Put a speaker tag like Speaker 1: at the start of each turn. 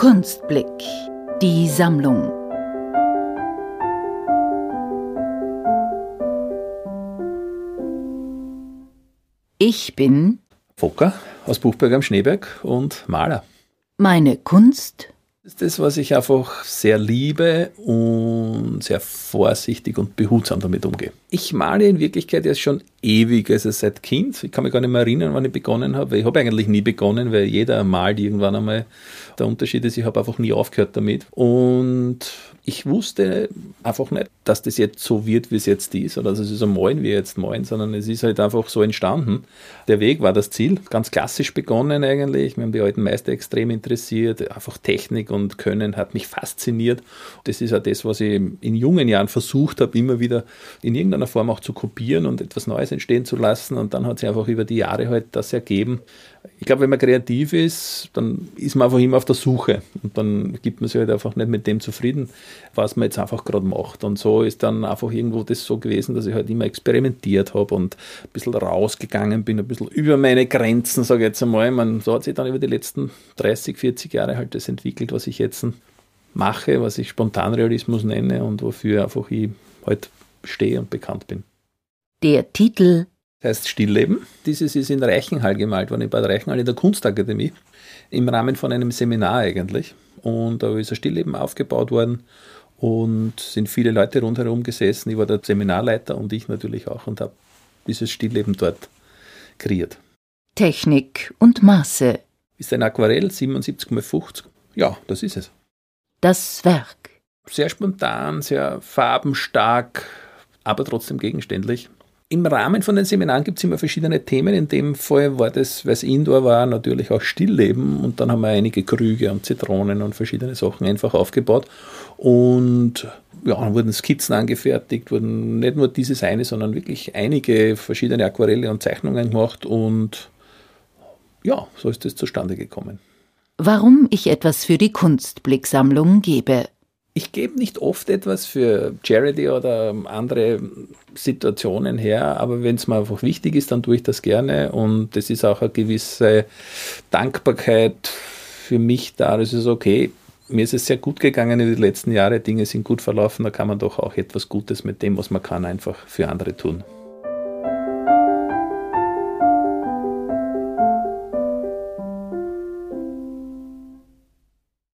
Speaker 1: Kunstblick, die Sammlung. Ich bin
Speaker 2: Fokker aus Buchberg am Schneeberg und Maler.
Speaker 1: Meine Kunst
Speaker 2: Das ist das, was ich einfach sehr liebe und sehr vorsichtig und behutsam damit umgehe. Ich male in Wirklichkeit erst schon ewig, also seit Kind. Ich kann mich gar nicht mehr erinnern, wann ich begonnen habe. Ich habe eigentlich nie begonnen, weil jeder malt irgendwann einmal. Der Unterschied ist, ich habe einfach nie aufgehört damit. Und ich wusste einfach nicht, dass das jetzt so wird, wie es jetzt ist, oder dass es so malen, wie jetzt malen, sondern es ist halt einfach so entstanden. Der Weg war das Ziel. Ganz klassisch begonnen eigentlich. Wir haben die alten Meister extrem interessiert. Einfach Technik und Können hat mich fasziniert. Das ist auch das, was ich in jungen Jahren versucht habe, immer wieder in irgendeiner Form auch zu kopieren und etwas Neues entstehen zu lassen. Und dann hat sich einfach über die Jahre halt das ergeben. Ich glaube, wenn man kreativ ist, dann ist man einfach immer auf der Suche. Und dann gibt man sich halt einfach nicht mit dem zufrieden, was man jetzt einfach gerade macht. Und so ist dann einfach irgendwo das so gewesen, dass ich halt immer experimentiert habe und ein bisschen rausgegangen bin, ein bisschen über meine Grenzen, sage ich jetzt einmal. Man, so hat sich dann über die letzten 30, 40 Jahre halt das entwickelt, was ich jetzt mache, was ich Spontanrealismus nenne und wofür einfach ich halt stehe und bekannt bin.
Speaker 1: Der Titel
Speaker 2: heißt Stillleben. Dieses ist in Reichenhall gemalt worden, in Bad Reichenhall in der Kunstakademie, im Rahmen von einem Seminar eigentlich. Und da ist ein Stillleben aufgebaut worden und sind viele Leute rundherum gesessen. Ich war der Seminarleiter und ich natürlich auch und habe dieses Stillleben dort kreiert.
Speaker 1: Technik und Maße.
Speaker 2: Ist ein Aquarell, 77 mal 50. Ja, das ist es.
Speaker 1: Das Werk.
Speaker 2: Sehr spontan, sehr farbenstark, aber trotzdem gegenständlich. Im Rahmen von den Seminaren gibt es immer verschiedene Themen. In dem Fall war das, weil es Indoor war, natürlich auch Stillleben. Und dann haben wir einige Krüge und Zitronen und verschiedene Sachen einfach aufgebaut. Und ja, dann wurden Skizzen angefertigt, wurden nicht nur dieses eine, sondern wirklich einige verschiedene Aquarelle und Zeichnungen gemacht. Und ja, so ist es zustande gekommen.
Speaker 1: Warum ich etwas für die Kunstblicksammlung gebe.
Speaker 2: Ich gebe nicht oft etwas für Charity oder andere Situationen her, aber wenn es mir einfach wichtig ist, dann tue ich das gerne und das ist auch eine gewisse Dankbarkeit für mich da. Das ist okay. Mir ist es sehr gut gegangen in den letzten Jahren, Dinge sind gut verlaufen, da kann man doch auch etwas Gutes mit dem, was man kann, einfach für andere tun.